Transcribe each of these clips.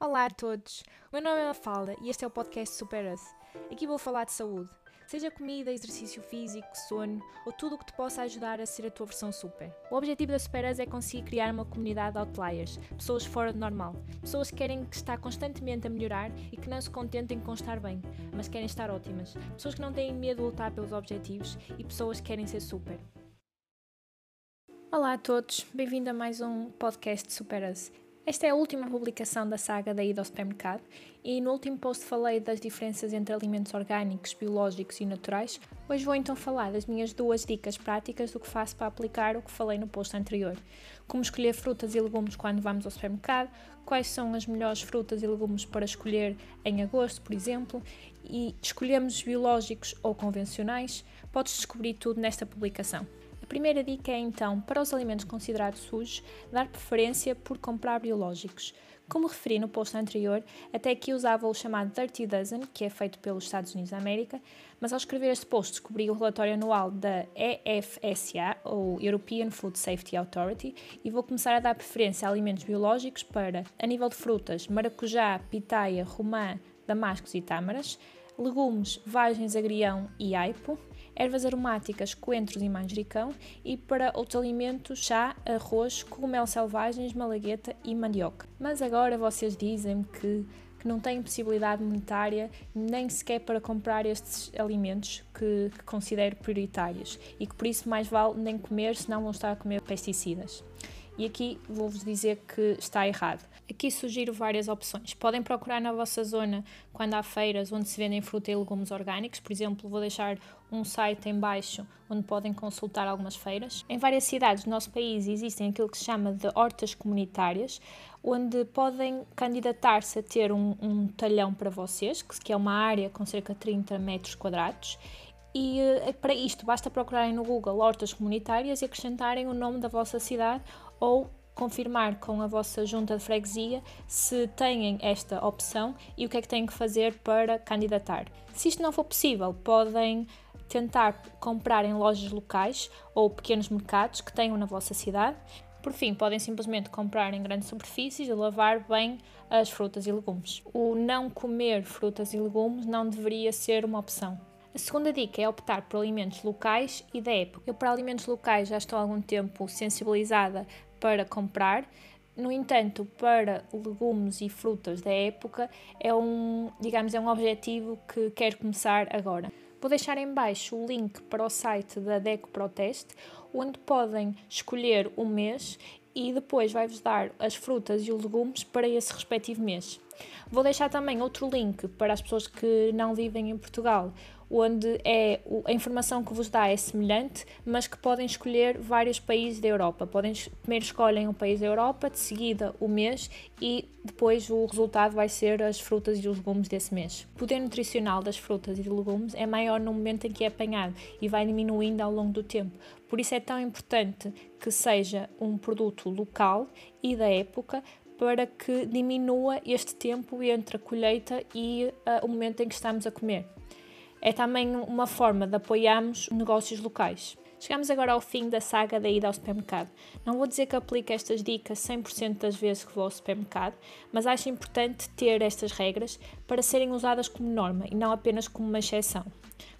Olá a todos, o meu nome é Mafalda e este é o podcast Super Us. Aqui vou falar de saúde, seja comida, exercício físico, sono ou tudo o que te possa ajudar a ser a tua versão super. O objetivo da Super Us é conseguir criar uma comunidade de outliers, pessoas fora do normal, pessoas que querem estar constantemente a melhorar e que não se contentem com estar bem, mas querem estar ótimas, pessoas que não têm medo de lutar pelos objetivos e pessoas que querem ser super. Olá a todos, bem-vindo a mais um podcast Super Us. Esta é a última publicação da saga da ida ao supermercado e no último post falei das diferenças entre alimentos orgânicos, biológicos e naturais. Hoje vou então falar das minhas duas dicas práticas do que faço para aplicar o que falei no post anterior. Como escolher frutas e legumes quando vamos ao supermercado, quais são as melhores frutas e legumes para escolher em agosto, por exemplo, e escolhemos biológicos ou convencionais. Podes descobrir tudo nesta publicação. A primeira dica é então, para os alimentos considerados sujos, dar preferência por comprar biológicos. Como referi no post anterior, até aqui usava o chamado Dirty Dozen, que é feito pelos Estados Unidos da América, mas ao escrever este post descobri o relatório anual da EFSA, ou European Food Safety Authority, e vou começar a dar preferência a alimentos biológicos para, a nível de frutas, maracujá, pitaia, romã, damascos e tâmaras, legumes, vagens, agrião e aipo, ervas aromáticas, coentros e manjericão e para outros alimentos, chá, arroz, cogumelo selvagens, malagueta e mandioca. Mas agora vocês dizem que que não têm possibilidade monetária nem sequer para comprar estes alimentos que, que considero prioritários e que por isso mais vale nem comer, senão vão estar a comer pesticidas. E aqui vou-vos dizer que está errado. Aqui sugiro várias opções. Podem procurar na vossa zona quando há feiras onde se vendem fruta e legumes orgânicos. Por exemplo, vou deixar um site em baixo onde podem consultar algumas feiras. Em várias cidades do nosso país existem aquilo que se chama de hortas comunitárias, onde podem candidatar-se a ter um, um talhão para vocês, que é uma área com cerca de 30 metros quadrados, e eh, para isto basta procurarem no Google hortas comunitárias e acrescentarem o nome da vossa cidade ou confirmar com a vossa junta de freguesia se têm esta opção e o que é que têm que fazer para candidatar. Se isto não for possível, podem tentar comprar em lojas locais ou pequenos mercados que tenham na vossa cidade. Por fim, podem simplesmente comprar em grandes superfícies e lavar bem as frutas e legumes. O não comer frutas e legumes não deveria ser uma opção. A segunda dica é optar por alimentos locais e da época. Eu, para alimentos locais, já estou há algum tempo sensibilizada para comprar. No entanto, para legumes e frutas da época, é um, digamos, é um objetivo que quero começar agora. Vou deixar em baixo o link para o site da Deco Proteste, onde podem escolher o mês e depois vai-vos dar as frutas e os legumes para esse respectivo mês. Vou deixar também outro link para as pessoas que não vivem em Portugal, onde é, a informação que vos dá é semelhante, mas que podem escolher vários países da Europa. Podem, primeiro escolhem um país da Europa, de seguida o mês e depois o resultado vai ser as frutas e os legumes desse mês. O poder nutricional das frutas e legumes é maior no momento em que é apanhado e vai diminuindo ao longo do tempo. Por isso é tão importante que seja um produto local e da época para que diminua este tempo entre a colheita e uh, o momento em que estamos a comer. É também uma forma de apoiarmos negócios locais. Chegamos agora ao fim da saga da ida ao supermercado. Não vou dizer que aplico estas dicas 100% das vezes que vou ao supermercado, mas acho importante ter estas regras para serem usadas como norma e não apenas como uma exceção.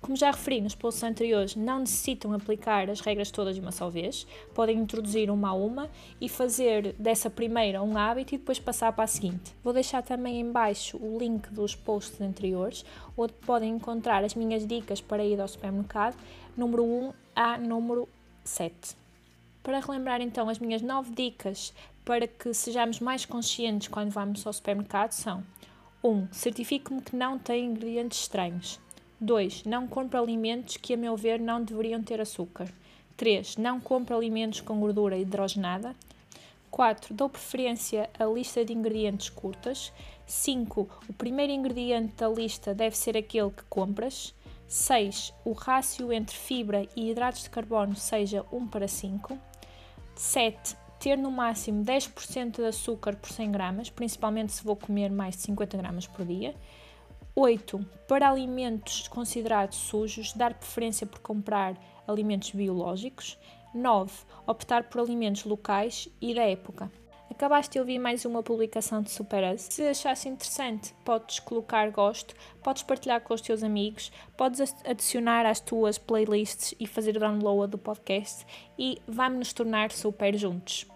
Como já referi nos posts anteriores, não necessitam aplicar as regras todas de uma só vez, podem introduzir uma a uma e fazer dessa primeira um hábito e depois passar para a seguinte. Vou deixar também em baixo o link dos posts anteriores, onde podem encontrar as minhas dicas para ir ao supermercado, número 1 a número 7. Para relembrar então as minhas 9 dicas para que sejamos mais conscientes quando vamos ao supermercado são 1. Certifique-me que não tem ingredientes estranhos. 2. Não compre alimentos que, a meu ver, não deveriam ter açúcar. 3. Não compre alimentos com gordura hidrogenada. 4. Dou preferência a lista de ingredientes curtas. 5. O primeiro ingrediente da lista deve ser aquele que compras. 6. O rácio entre fibra e hidratos de carbono seja 1 para 5. 7. Ter no máximo 10% de açúcar por 100 gramas, principalmente se vou comer mais de 50 gramas por dia. 8. Para alimentos considerados sujos, dar preferência por comprar alimentos biológicos. 9. Optar por alimentos locais e da época. Acabaste de ouvir mais uma publicação de Superas. Se achasse interessante, podes colocar gosto, podes partilhar com os teus amigos, podes adicionar às tuas playlists e fazer download do podcast e vamos nos tornar super juntos.